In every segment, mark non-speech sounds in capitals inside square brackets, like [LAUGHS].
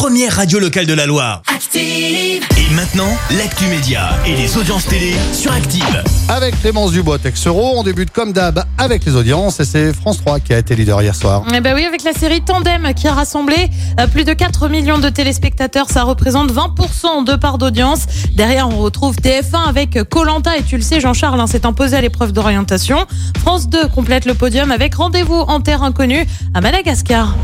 première radio locale de la Loire. Active. Et maintenant, l'actu média et les audiences télé sur Active. Avec Clémence Dubois Texero, on débute comme d'hab avec les audiences et c'est France 3 qui a été leader hier soir. Eh ben oui, avec la série Tandem qui a rassemblé euh, plus de 4 millions de téléspectateurs, ça représente 20% de part d'audience. Derrière, on retrouve TF1 avec Colanta et tu le sais, Jean-Charles hein, s'est imposé à l'épreuve d'orientation. France 2 complète le podium avec Rendez-vous en terre inconnue à Madagascar.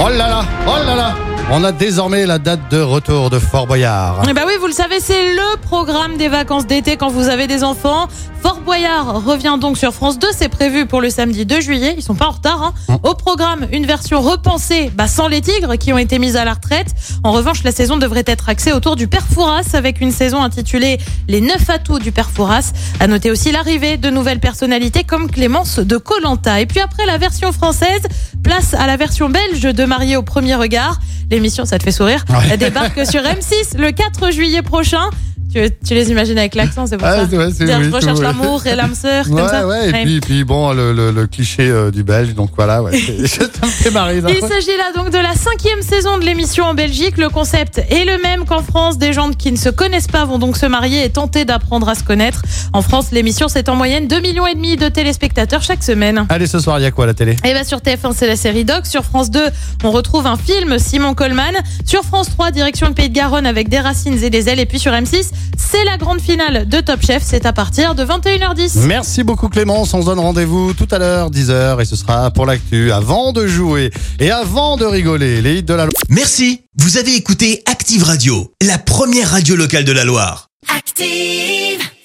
Oh là là, oh là là On a désormais la date de retour de Fort Boyard. Eh ben oui, vous le savez, c'est le programme des vacances d'été quand vous avez des enfants. Fort Boyard revient donc sur France 2, c'est prévu pour le samedi 2 juillet, ils sont pas en retard. hein. Hum. Au programme, une version repensée bah, sans les tigres qui ont été mises à la retraite. En revanche, la saison devrait être axée autour du Père Fouras avec une saison intitulée Les 9 atouts du Père Fouras. À noter aussi l'arrivée de nouvelles personnalités comme Clémence de Colanta. Et puis après la version française, place à la version belge de Marié au premier regard. L'émission, ça te fait sourire, elle débarque sur M6 le 4 juillet prochain. Tu, tu les imagines avec l'accent, c'est pour Ah, ça. ouais, c'est- Dire, oui, je recherche l'amour et l'âme sœur, comme Ouais, ça. ouais, et puis, puis bon, le, le- le cliché euh, du belge, donc voilà, ouais, [LAUGHS] ça me fait marrer. Il s'agit là donc de la cinquième saison de l'émission en Belgique. Le concept est le même qu'en France. Des gens qui ne se connaissent pas vont donc se marier et tenter d'apprendre à se connaître. En France, l'émission c'est en moyenne 2 millions et demi de téléspectateurs chaque semaine. Allez, ce soir, il y a quoi à la télé? Et bien sur TF1 c'est la série Doc. Sur France 2 on retrouve un film Simon Coleman. Sur France 3 direction le Pays de Garonne avec des racines et des ailes. Et puis sur M6 c'est la grande finale de Top Chef. C'est à partir de 21h10. Merci beaucoup Clémence, on se donne rendez-vous tout à l'heure, 10h, et ce sera pour l'actu, avant de jouer et avant de rigoler, les hits de la loi. Merci, vous avez écouté Active Radio, la première radio locale de la Loire. Active.